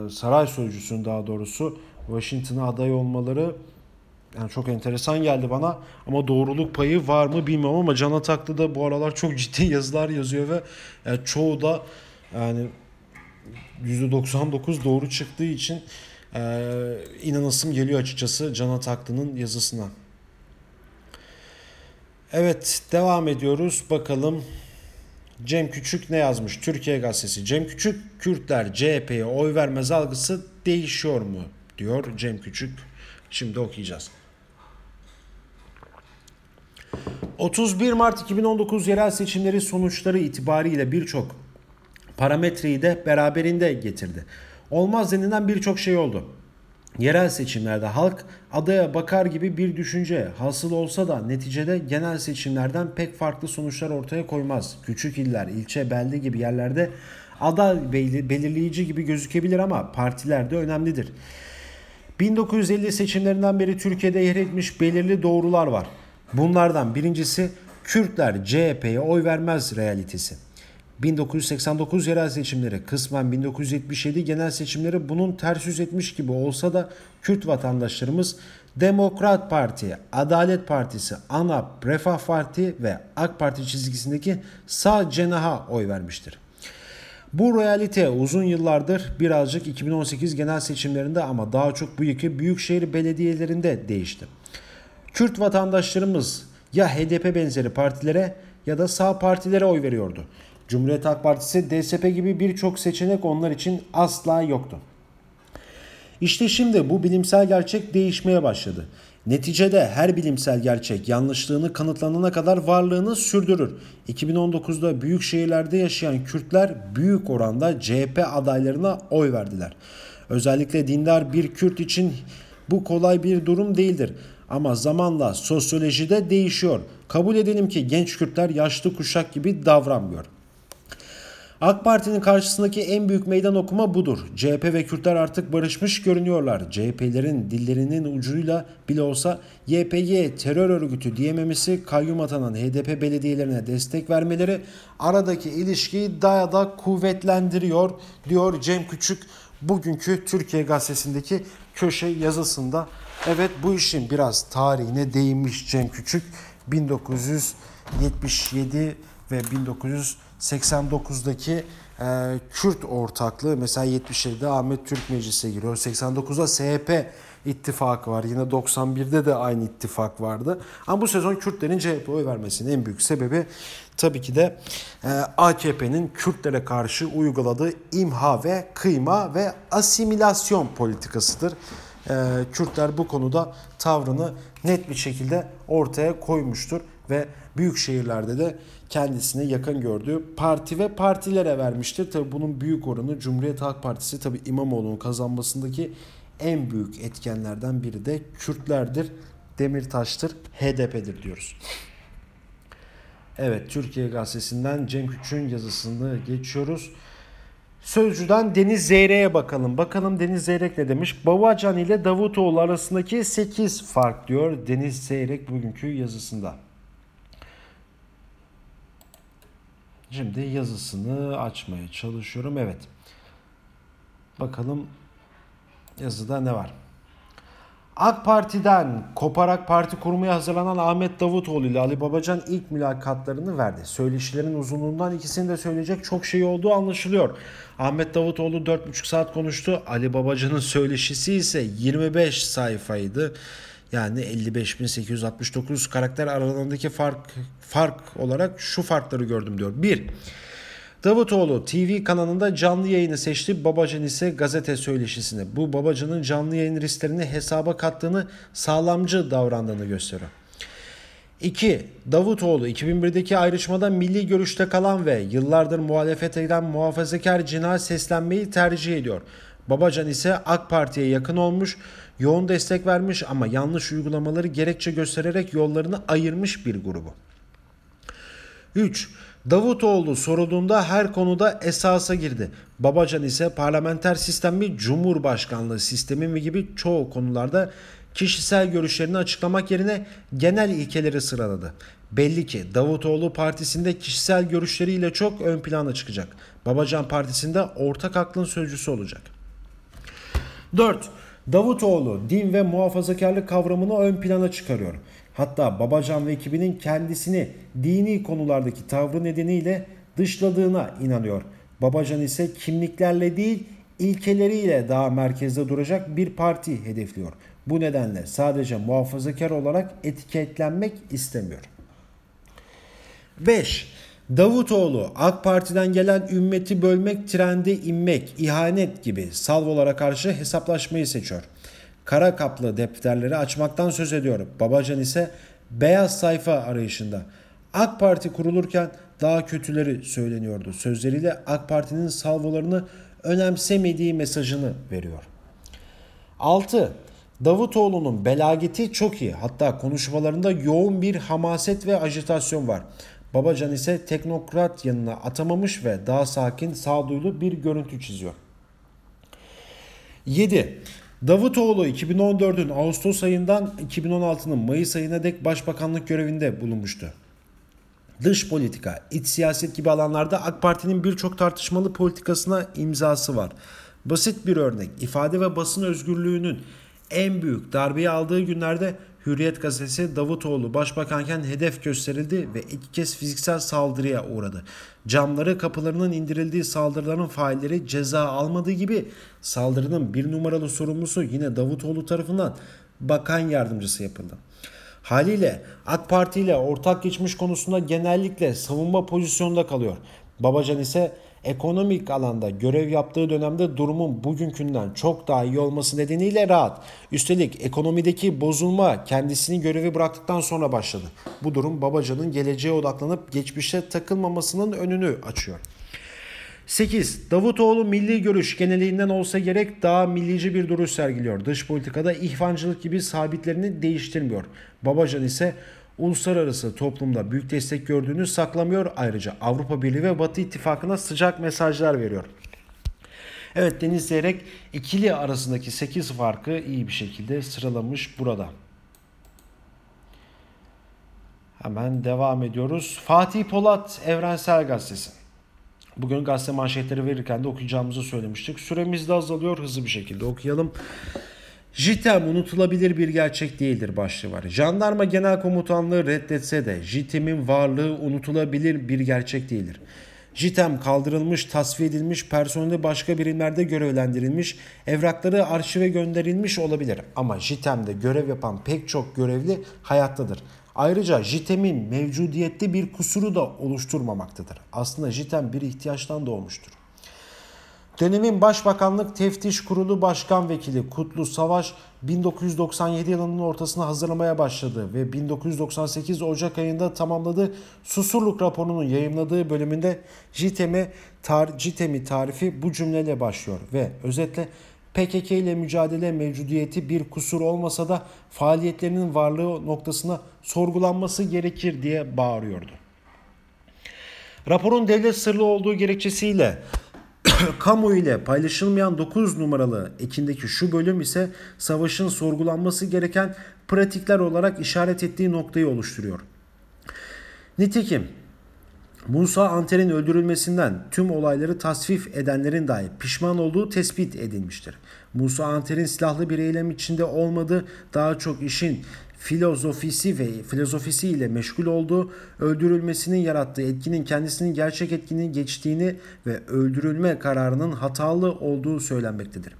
saray sözcüsünün daha doğrusu Washington'a aday olmaları yani çok enteresan geldi bana ama doğruluk payı var mı bilmiyorum ama Can Ataklı da bu aralar çok ciddi yazılar yazıyor ve yani çoğu da yani %99 doğru çıktığı için ee, inanasım geliyor açıkçası Can Ataklı'nın yazısına. Evet devam ediyoruz. Bakalım Cem Küçük ne yazmış? Türkiye Gazetesi. Cem Küçük Kürtler CHP'ye oy vermez algısı değişiyor mu? diyor Cem Küçük. Şimdi okuyacağız. 31 Mart 2019 yerel seçimleri sonuçları itibariyle birçok parametreyi de beraberinde getirdi. Olmaz denilen birçok şey oldu. Yerel seçimlerde halk adaya bakar gibi bir düşünce hasıl olsa da neticede genel seçimlerden pek farklı sonuçlar ortaya koymaz. Küçük iller, ilçe, belde gibi yerlerde aday belirleyici gibi gözükebilir ama partiler de önemlidir. 1950 seçimlerinden beri Türkiye'de yer etmiş belirli doğrular var. Bunlardan birincisi Kürtler CHP'ye oy vermez realitesi. 1989 yerel seçimleri, kısmen 1977 genel seçimleri bunun ters yüz etmiş gibi olsa da Kürt vatandaşlarımız Demokrat Parti, Adalet Partisi, ANAP, Refah Parti ve AK Parti çizgisindeki sağ cenaha oy vermiştir. Bu realite uzun yıllardır birazcık 2018 genel seçimlerinde ama daha çok bu iki büyükşehir belediyelerinde değişti. Kürt vatandaşlarımız ya HDP benzeri partilere ya da sağ partilere oy veriyordu. Cumhuriyet Halk Partisi, DSP gibi birçok seçenek onlar için asla yoktu. İşte şimdi bu bilimsel gerçek değişmeye başladı. Neticede her bilimsel gerçek yanlışlığını kanıtlanana kadar varlığını sürdürür. 2019'da büyük şehirlerde yaşayan Kürtler büyük oranda CHP adaylarına oy verdiler. Özellikle dindar bir Kürt için bu kolay bir durum değildir. Ama zamanla sosyolojide değişiyor. Kabul edelim ki genç Kürtler yaşlı kuşak gibi davranmıyor. AK Parti'nin karşısındaki en büyük meydan okuma budur. CHP ve Kürtler artık barışmış görünüyorlar. CHP'lerin dillerinin ucuyla bile olsa YPG terör örgütü diyememesi, kayyum atanan HDP belediyelerine destek vermeleri aradaki ilişkiyi daha da kuvvetlendiriyor diyor Cem Küçük bugünkü Türkiye Gazetesi'ndeki köşe yazısında. Evet bu işin biraz tarihine değinmiş Cem Küçük 1977 ve 1989'daki e, Kürt ortaklığı mesela 77'de Ahmet Türk Meclisi'ne giriyor. 89'da SHP ittifakı var. Yine 91'de de aynı ittifak vardı. Ama bu sezon Kürtlerin CHP oy vermesinin en büyük sebebi tabii ki de e, AKP'nin Kürtlere karşı uyguladığı imha ve kıyma ve asimilasyon politikasıdır. E, Kürtler bu konuda tavrını net bir şekilde ortaya koymuştur ve büyük şehirlerde de kendisine yakın gördüğü parti ve partilere vermiştir. Tabi bunun büyük oranı Cumhuriyet Halk Partisi tabi İmamoğlu'nun kazanmasındaki en büyük etkenlerden biri de Kürtlerdir, Demirtaş'tır, HDP'dir diyoruz. Evet Türkiye Gazetesi'nden Cem Küçük'ün yazısını geçiyoruz. Sözcüden Deniz Zeyrek'e bakalım. Bakalım Deniz Zeyrek ne demiş? Babacan ile Davutoğlu arasındaki 8 fark diyor Deniz Zeyrek bugünkü yazısında. Şimdi yazısını açmaya çalışıyorum. Evet. Bakalım yazıda ne var? AK Parti'den koparak parti kurmaya hazırlanan Ahmet Davutoğlu ile Ali Babacan ilk mülakatlarını verdi. Söyleşilerin uzunluğundan ikisini de söyleyecek çok şey olduğu anlaşılıyor. Ahmet Davutoğlu 4,5 saat konuştu. Ali Babacan'ın söyleşisi ise 25 sayfaydı. Yani 55.869 karakter aralarındaki fark fark olarak şu farkları gördüm diyor. 1. Davutoğlu TV kanalında canlı yayını seçti. Babacan ise gazete söyleşisini. Bu Babacan'ın canlı yayın risklerini hesaba kattığını, sağlamcı davrandığını gösteriyor. 2. Davutoğlu 2001'deki ayrışmada milli görüşte kalan ve yıllardır muhalefet eden muhafazakar cinayet seslenmeyi tercih ediyor. Babacan ise AK Parti'ye yakın olmuş, yoğun destek vermiş ama yanlış uygulamaları gerekçe göstererek yollarını ayırmış bir grubu. 3. Davutoğlu sorulduğunda her konuda esasa girdi. Babacan ise parlamenter sistem mi cumhurbaşkanlığı sistemi mi gibi çoğu konularda kişisel görüşlerini açıklamak yerine genel ilkeleri sıraladı. Belli ki Davutoğlu partisinde kişisel görüşleriyle çok ön plana çıkacak. Babacan partisinde ortak aklın sözcüsü olacak. 4. Davutoğlu din ve muhafazakarlık kavramını ön plana çıkarıyor. Hatta Babacan ve ekibinin kendisini dini konulardaki tavrı nedeniyle dışladığına inanıyor. Babacan ise kimliklerle değil ilkeleriyle daha merkezde duracak bir parti hedefliyor. Bu nedenle sadece muhafazakar olarak etiketlenmek istemiyor. 5. Davutoğlu AK Parti'den gelen ümmeti bölmek, trende inmek, ihanet gibi salvolara karşı hesaplaşmayı seçiyor. Kara kaplı defterleri açmaktan söz ediyor. Babacan ise beyaz sayfa arayışında. AK Parti kurulurken daha kötüleri söyleniyordu. Sözleriyle AK Parti'nin salvolarını önemsemediği mesajını veriyor. 6. Davutoğlu'nun belageti çok iyi. Hatta konuşmalarında yoğun bir hamaset ve ajitasyon var. Babacan ise teknokrat yanına atamamış ve daha sakin, sağduyulu bir görüntü çiziyor. 7. Davutoğlu 2014'ün Ağustos ayından 2016'nın Mayıs ayına dek başbakanlık görevinde bulunmuştu. Dış politika, iç siyaset gibi alanlarda AK Parti'nin birçok tartışmalı politikasına imzası var. Basit bir örnek, ifade ve basın özgürlüğünün en büyük darbeyi aldığı günlerde Hürriyet gazetesi Davutoğlu başbakanken hedef gösterildi ve iki kez fiziksel saldırıya uğradı. Camları kapılarının indirildiği saldırıların failleri ceza almadığı gibi saldırının bir numaralı sorumlusu yine Davutoğlu tarafından bakan yardımcısı yapıldı. Haliyle AK Parti ile ortak geçmiş konusunda genellikle savunma pozisyonunda kalıyor. Babacan ise ekonomik alanda görev yaptığı dönemde durumun bugünkünden çok daha iyi olması nedeniyle rahat. Üstelik ekonomideki bozulma kendisini görevi bıraktıktan sonra başladı. Bu durum Babacan'ın geleceğe odaklanıp geçmişe takılmamasının önünü açıyor. 8. Davutoğlu milli görüş geneliğinden olsa gerek daha millici bir duruş sergiliyor. Dış politikada ihvancılık gibi sabitlerini değiştirmiyor. Babacan ise uluslararası toplumda büyük destek gördüğünü saklamıyor. Ayrıca Avrupa Birliği ve Batı İttifakı'na sıcak mesajlar veriyor. Evet Deniz Zeyrek ikili arasındaki 8 farkı iyi bir şekilde sıralamış burada. Hemen devam ediyoruz. Fatih Polat Evrensel Gazetesi. Bugün gazete manşetleri verirken de okuyacağımızı söylemiştik. Süremiz de azalıyor hızlı bir şekilde okuyalım. JITEM unutulabilir bir gerçek değildir başlığı var. Jandarma Genel Komutanlığı reddetse de JITEM'in varlığı unutulabilir bir gerçek değildir. JITEM kaldırılmış, tasfiye edilmiş, personeli başka birimlerde görevlendirilmiş, evrakları arşive gönderilmiş olabilir. Ama JITEM'de görev yapan pek çok görevli hayattadır. Ayrıca JITEM'in mevcudiyette bir kusuru da oluşturmamaktadır. Aslında JITEM bir ihtiyaçtan doğmuştur. Dönemin Başbakanlık Teftiş Kurulu Başkan Vekili Kutlu Savaş 1997 yılının ortasına hazırlamaya başladı ve 1998 Ocak ayında tamamladığı Susurluk raporunun yayımladığı bölümünde JITEM'i tar JITEM'i tarifi bu cümleyle başlıyor ve özetle PKK ile mücadele mevcudiyeti bir kusur olmasa da faaliyetlerinin varlığı noktasına sorgulanması gerekir diye bağırıyordu. Raporun devlet sırlı olduğu gerekçesiyle kamu ile paylaşılmayan 9 numaralı ekindeki şu bölüm ise savaşın sorgulanması gereken pratikler olarak işaret ettiği noktayı oluşturuyor. Nitekim Musa Anter'in öldürülmesinden tüm olayları tasvip edenlerin dahi pişman olduğu tespit edilmiştir. Musa Anter'in silahlı bir eylem içinde olmadığı daha çok işin filozofisi ve filozofisi ile meşgul olduğu, öldürülmesinin yarattığı etkinin kendisinin gerçek etkinin geçtiğini ve öldürülme kararının hatalı olduğu söylenmektedir.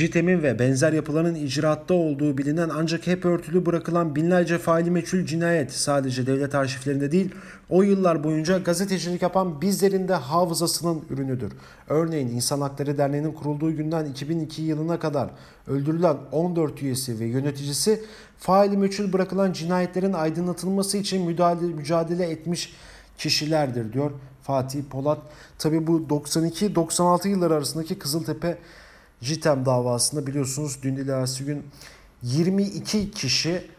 JITEM'in ve benzer yapıların icraatta olduğu bilinen ancak hep örtülü bırakılan binlerce faili meçhul cinayet sadece devlet arşivlerinde değil, o yıllar boyunca gazetecilik yapan bizlerin de hafızasının ürünüdür. Örneğin İnsan Hakları Derneği'nin kurulduğu günden 2002 yılına kadar öldürülen 14 üyesi ve yöneticisi faili meçhul bırakılan cinayetlerin aydınlatılması için müdahale, mücadele etmiş kişilerdir diyor Fatih Polat. Tabi bu 92-96 yılları arasındaki Kızıltepe JITEM davasında biliyorsunuz dün ilerisi gün 22 kişi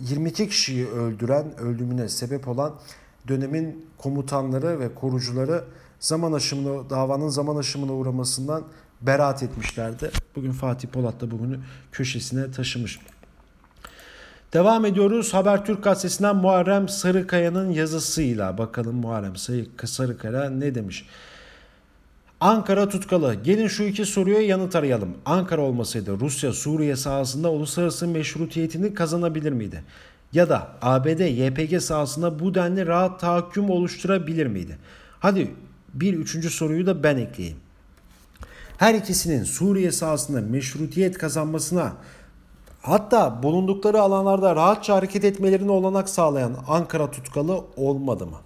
22 kişiyi öldüren, ölümüne sebep olan dönemin komutanları ve korucuları zaman aşımına, davanın zaman aşımına uğramasından beraat etmişlerdi. Bugün Fatih Polat da bugünü köşesine taşımış. Devam ediyoruz. Habertürk gazetesinden Muharrem Sarıkaya'nın yazısıyla. Bakalım Muharrem Sarıkaya ne demiş? Ankara tutkalı. Gelin şu iki soruya yanıt arayalım. Ankara olmasaydı Rusya Suriye sahasında uluslararası meşrutiyetini kazanabilir miydi? Ya da ABD YPG sahasında bu denli rahat tahakküm oluşturabilir miydi? Hadi bir üçüncü soruyu da ben ekleyeyim. Her ikisinin Suriye sahasında meşrutiyet kazanmasına hatta bulundukları alanlarda rahatça hareket etmelerine olanak sağlayan Ankara tutkalı olmadı mı?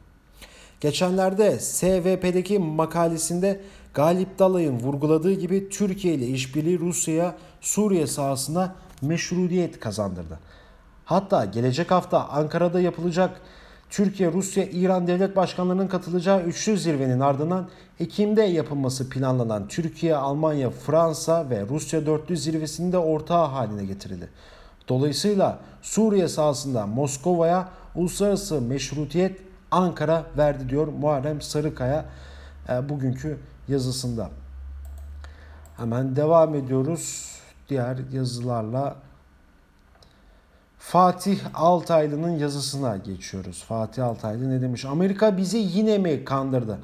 Geçenlerde SVP'deki makalesinde Galip Dalay'ın vurguladığı gibi Türkiye ile işbirliği Rusya'ya Suriye sahasında meşrutiyet kazandırdı. Hatta gelecek hafta Ankara'da yapılacak Türkiye, Rusya, İran devlet başkanlarının katılacağı üçlü zirvenin ardından Ekim'de yapılması planlanan Türkiye, Almanya, Fransa ve Rusya dörtlü zirvesinde ortağı haline getirildi. Dolayısıyla Suriye sahasında Moskova'ya uluslararası meşrutiyet Ankara verdi diyor Muharrem Sarıkaya e, bugünkü yazısında. Hemen devam ediyoruz diğer yazılarla. Fatih Altaylı'nın yazısına geçiyoruz. Fatih Altaylı ne demiş? Amerika bizi yine mi kandırdı?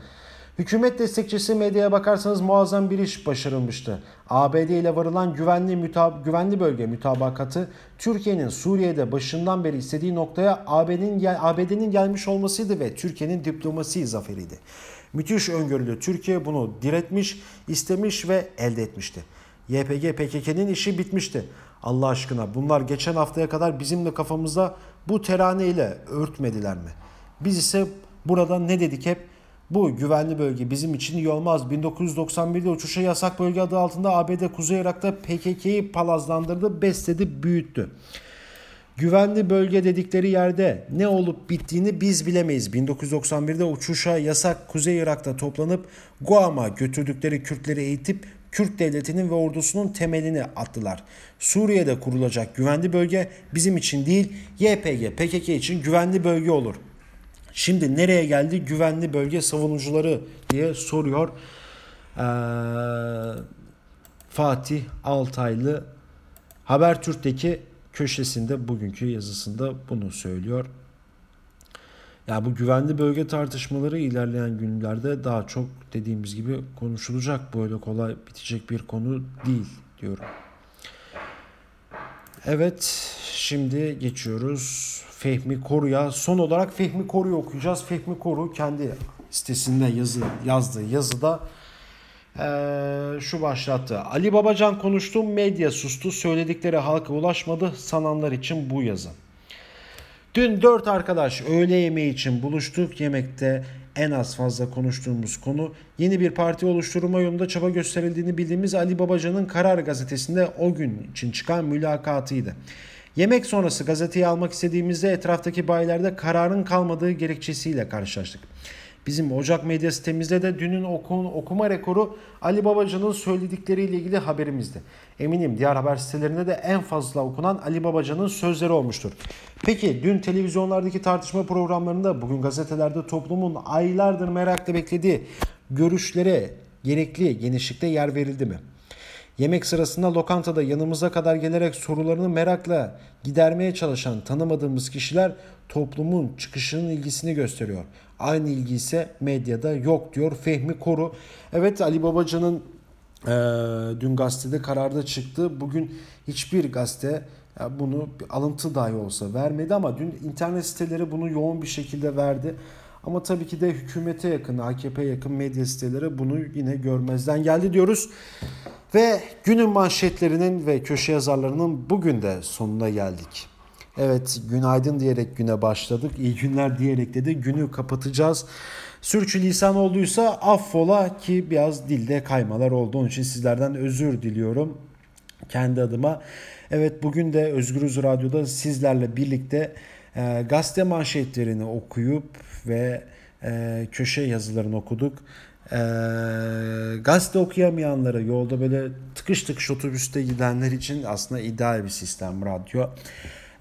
Hükümet destekçisi medyaya bakarsanız muazzam bir iş başarılmıştı. ABD ile varılan güvenli, mütab- güvenli bölge mütabakatı Türkiye'nin Suriye'de başından beri istediği noktaya ABD'nin ABD'nin gelmiş olmasıydı ve Türkiye'nin diplomasi zaferiydi. Müthiş öngörülü Türkiye bunu diretmiş, istemiş ve elde etmişti. YPG PKK'nin işi bitmişti. Allah aşkına bunlar geçen haftaya kadar bizimle kafamızda bu terane ile örtmediler mi? Biz ise burada ne dedik hep? Bu güvenli bölge bizim için iyi olmaz. 1991'de uçuşa yasak bölge adı altında ABD Kuzey Irak'ta PKK'yı palazlandırdı, besledi, büyüttü. Güvenli bölge dedikleri yerde ne olup bittiğini biz bilemeyiz. 1991'de uçuşa yasak Kuzey Irak'ta toplanıp Guam'a götürdükleri Kürtleri eğitip Kürt devletinin ve ordusunun temelini attılar. Suriye'de kurulacak güvenli bölge bizim için değil YPG, PKK için güvenli bölge olur. Şimdi nereye geldi güvenli bölge savunucuları diye soruyor ee, Fatih Altaylı Habertürk'teki köşesinde bugünkü yazısında bunu söylüyor. Ya bu güvenli bölge tartışmaları ilerleyen günlerde daha çok dediğimiz gibi konuşulacak. Böyle kolay bitecek bir konu değil diyorum. Evet şimdi geçiyoruz Fehmi Koru'ya. Son olarak Fehmi Koru'yu okuyacağız. Fehmi Koru kendi sitesinde yazı, yazdığı yazıda ee, şu başlattı. Ali Babacan konuştu, medya sustu, söyledikleri halka ulaşmadı, sananlar için bu yazı. Dün dört arkadaş öğle yemeği için buluştuk. Yemekte en az fazla konuştuğumuz konu yeni bir parti oluşturma yolunda çaba gösterildiğini bildiğimiz Ali Babacan'ın Karar gazetesinde o gün için çıkan mülakatıydı. Yemek sonrası gazeteyi almak istediğimizde etraftaki bayilerde kararın kalmadığı gerekçesiyle karşılaştık. Bizim Ocak medya sitemizde de dünün okun, okuma rekoru Ali Babacan'ın söyledikleriyle ilgili haberimizdi. Eminim diğer haber sitelerinde de en fazla okunan Ali Babacan'ın sözleri olmuştur. Peki dün televizyonlardaki tartışma programlarında bugün gazetelerde toplumun aylardır merakla beklediği görüşlere gerekli genişlikte yer verildi mi? Yemek sırasında lokantada yanımıza kadar gelerek sorularını merakla gidermeye çalışan tanımadığımız kişiler toplumun çıkışının ilgisini gösteriyor. Aynı ilgi ise medyada yok diyor Fehmi Koru. Evet Ali Babacan'ın e, dün gazetede kararda çıktı. Bugün hiçbir gazete bunu bir alıntı dahi olsa vermedi ama dün internet siteleri bunu yoğun bir şekilde verdi. Ama tabii ki de hükümete yakın, AKP yakın medya siteleri bunu yine görmezden geldi diyoruz. Ve günün manşetlerinin ve köşe yazarlarının bugün de sonuna geldik. Evet günaydın diyerek güne başladık. İyi günler diyerek de, de günü kapatacağız. Sürçülisan olduysa affola ki biraz dilde kaymalar oldu. Onun için sizlerden özür diliyorum kendi adıma. Evet bugün de Özgürüz Radyo'da sizlerle birlikte e, gazete manşetlerini okuyup ve e, köşe yazılarını okuduk. E, gazete okuyamayanları yolda böyle tıkış tıkış otobüste gidenler için aslında ideal bir sistem radyo.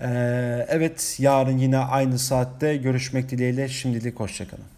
E, evet yarın yine aynı saatte görüşmek dileğiyle şimdilik hoşçakalın.